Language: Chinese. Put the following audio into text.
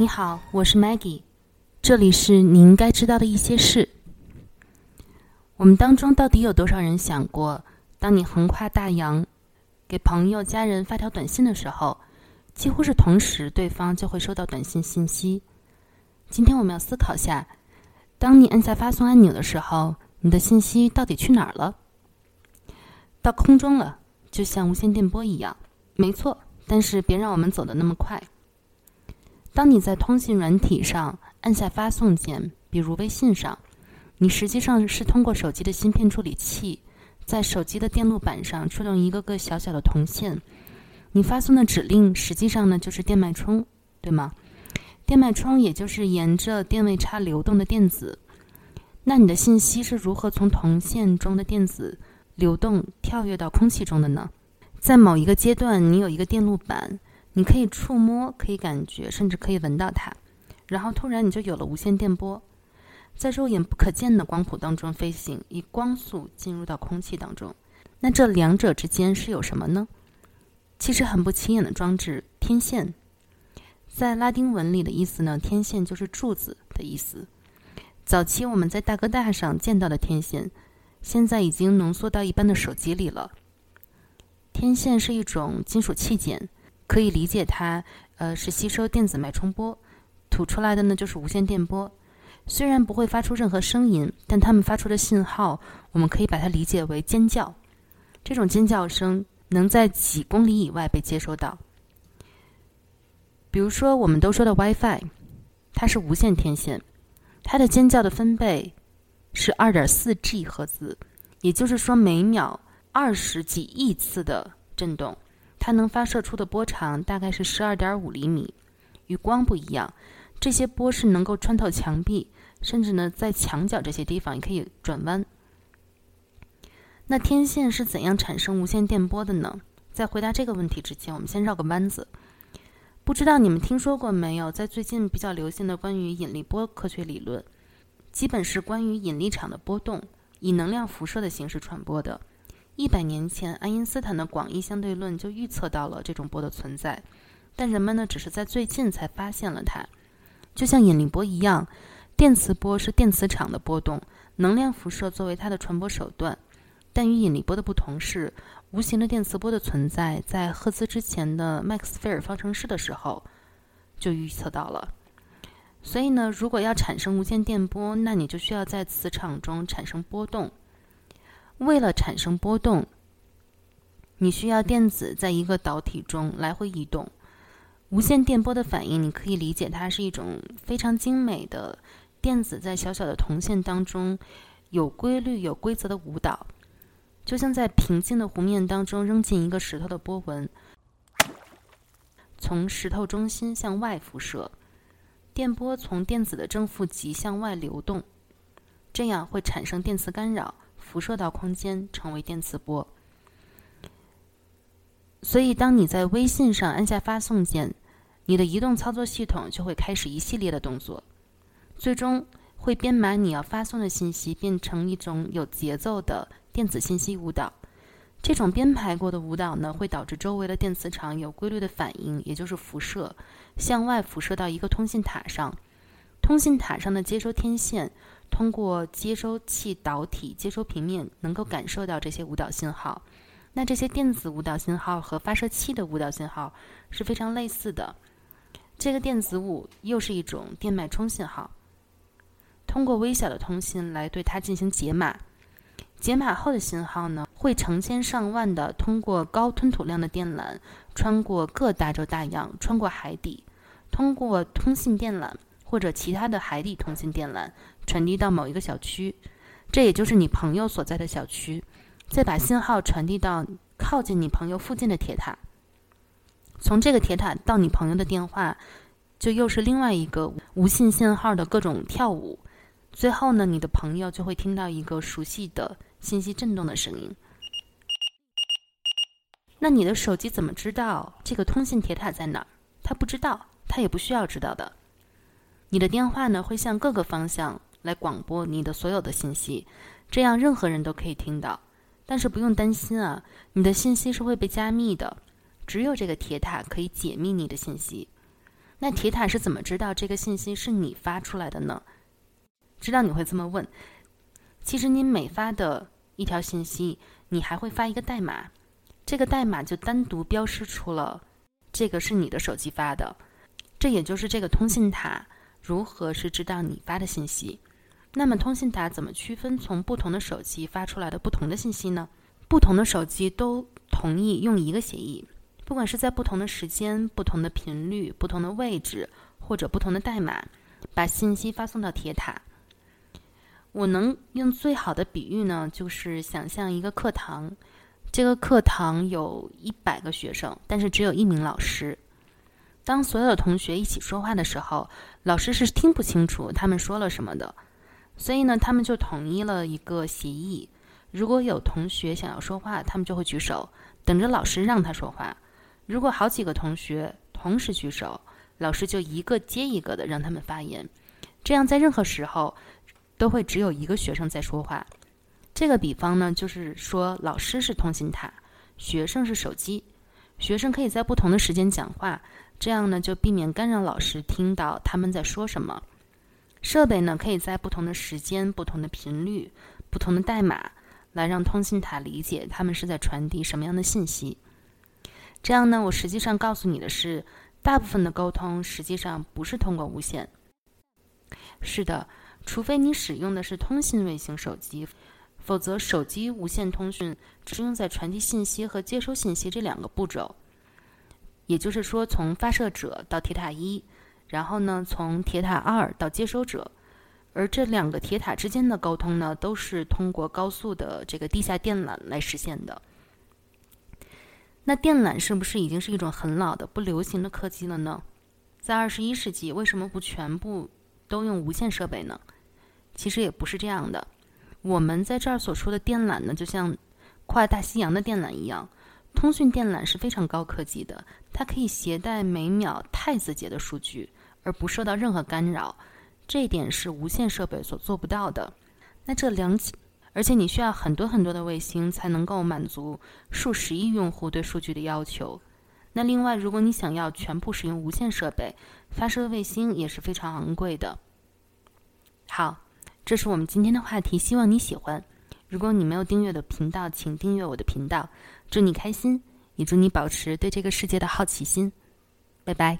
你好，我是 Maggie，这里是你应该知道的一些事。我们当中到底有多少人想过，当你横跨大洋，给朋友、家人发条短信的时候，几乎是同时对方就会收到短信信息？今天我们要思考下，当你按下发送按钮的时候，你的信息到底去哪儿了？到空中了，就像无线电波一样。没错，但是别让我们走得那么快。当你在通信软体上按下发送键，比如微信上，你实际上是通过手机的芯片处理器，在手机的电路板上触动一个个小小的铜线。你发送的指令实际上呢就是电脉冲，对吗？电脉冲也就是沿着电位差流动的电子。那你的信息是如何从铜线中的电子流动跳跃到空气中的呢？在某一个阶段，你有一个电路板。你可以触摸，可以感觉，甚至可以闻到它，然后突然你就有了无线电波，在肉眼不可见的光谱当中飞行，以光速进入到空气当中。那这两者之间是有什么呢？其实很不起眼的装置——天线。在拉丁文里的意思呢，天线就是柱子的意思。早期我们在大哥大上见到的天线，现在已经浓缩到一般的手机里了。天线是一种金属器件。可以理解它，呃，是吸收电子脉冲波，吐出来的呢就是无线电波。虽然不会发出任何声音，但它们发出的信号，我们可以把它理解为尖叫。这种尖叫声能在几公里以外被接收到。比如说，我们都说的 WiFi，它是无线天线，它的尖叫的分贝是二点四 G 赫兹，也就是说每秒二十几亿次的震动。它能发射出的波长大概是十二点五厘米，与光不一样。这些波是能够穿透墙壁，甚至呢在墙角这些地方也可以转弯。那天线是怎样产生无线电波的呢？在回答这个问题之前，我们先绕个弯子。不知道你们听说过没有？在最近比较流行的关于引力波科学理论，基本是关于引力场的波动以能量辐射的形式传播的。一百年前，爱因斯坦的广义相对论就预测到了这种波的存在，但人们呢，只是在最近才发现了它。就像引力波一样，电磁波是电磁场的波动，能量辐射作为它的传播手段。但与引力波的不同是，无形的电磁波的存在，在赫兹之前的麦克斯韦尔方程式的时候就预测到了。所以呢，如果要产生无线电波，那你就需要在磁场中产生波动。为了产生波动，你需要电子在一个导体中来回移动。无线电波的反应，你可以理解它是一种非常精美的电子在小小的铜线当中有规律、有规则的舞蹈，就像在平静的湖面当中扔进一个石头的波纹，从石头中心向外辐射，电波从电子的正负极向外流动，这样会产生电磁干扰。辐射到空间，成为电磁波。所以，当你在微信上按下发送键，你的移动操作系统就会开始一系列的动作，最终会编码你要发送的信息，变成一种有节奏的电子信息舞蹈。这种编排过的舞蹈呢，会导致周围的电磁场有规律的反应，也就是辐射，向外辐射到一个通信塔上。通信塔上的接收天线。通过接收器导体接收平面，能够感受到这些舞蹈信号。那这些电子舞蹈信号和发射器的舞蹈信号是非常类似的。这个电子舞又是一种电脉冲信号。通过微小的通信来对它进行解码。解码后的信号呢，会成千上万的通过高吞吐量的电缆，穿过各大洲大洋，穿过海底，通过通信电缆。或者其他的海底通信电缆传递到某一个小区，这也就是你朋友所在的小区，再把信号传递到靠近你朋友附近的铁塔。从这个铁塔到你朋友的电话，就又是另外一个无信信号的各种跳舞。最后呢，你的朋友就会听到一个熟悉的信息震动的声音。那你的手机怎么知道这个通信铁塔在哪儿？他不知道，他也不需要知道的。你的电话呢会向各个方向来广播你的所有的信息，这样任何人都可以听到。但是不用担心啊，你的信息是会被加密的，只有这个铁塔可以解密你的信息。那铁塔是怎么知道这个信息是你发出来的呢？知道你会这么问，其实你每发的一条信息，你还会发一个代码，这个代码就单独标识出了这个是你的手机发的，这也就是这个通信塔如何是知道你发的信息。那么通信塔怎么区分从不同的手机发出来的不同的信息呢？不同的手机都同意用一个协议，不管是在不同的时间、不同的频率、不同的位置或者不同的代码，把信息发送到铁塔。我能用最好的比喻呢，就是想象一个课堂，这个课堂有一百个学生，但是只有一名老师。当所有的同学一起说话的时候，老师是听不清楚他们说了什么的，所以呢，他们就统一了一个协议：如果有同学想要说话，他们就会举手，等着老师让他说话；如果好几个同学同时举手，老师就一个接一个的让他们发言。这样在任何时候。都会只有一个学生在说话。这个比方呢，就是说老师是通信塔，学生是手机。学生可以在不同的时间讲话，这样呢就避免干扰老师听到他们在说什么。设备呢可以在不同的时间、不同的频率、不同的代码，来让通信塔理解他们是在传递什么样的信息。这样呢，我实际上告诉你的是，大部分的沟通实际上不是通过无线。是的。除非你使用的是通信卫星手机，否则手机无线通讯只用在传递信息和接收信息这两个步骤。也就是说，从发射者到铁塔一，然后呢，从铁塔二到接收者，而这两个铁塔之间的沟通呢，都是通过高速的这个地下电缆来实现的。那电缆是不是已经是一种很老的、不流行的科技了呢？在二十一世纪，为什么不全部？都用无线设备呢？其实也不是这样的。我们在这儿所说的电缆呢，就像跨大西洋的电缆一样，通讯电缆是非常高科技的，它可以携带每秒太字节的数据，而不受到任何干扰。这一点是无线设备所做不到的。那这两起，而且你需要很多很多的卫星才能够满足数十亿用户对数据的要求。那另外，如果你想要全部使用无线设备，发射卫星也是非常昂贵的。好，这是我们今天的话题，希望你喜欢。如果你没有订阅的频道，请订阅我的频道。祝你开心，也祝你保持对这个世界的好奇心。拜拜。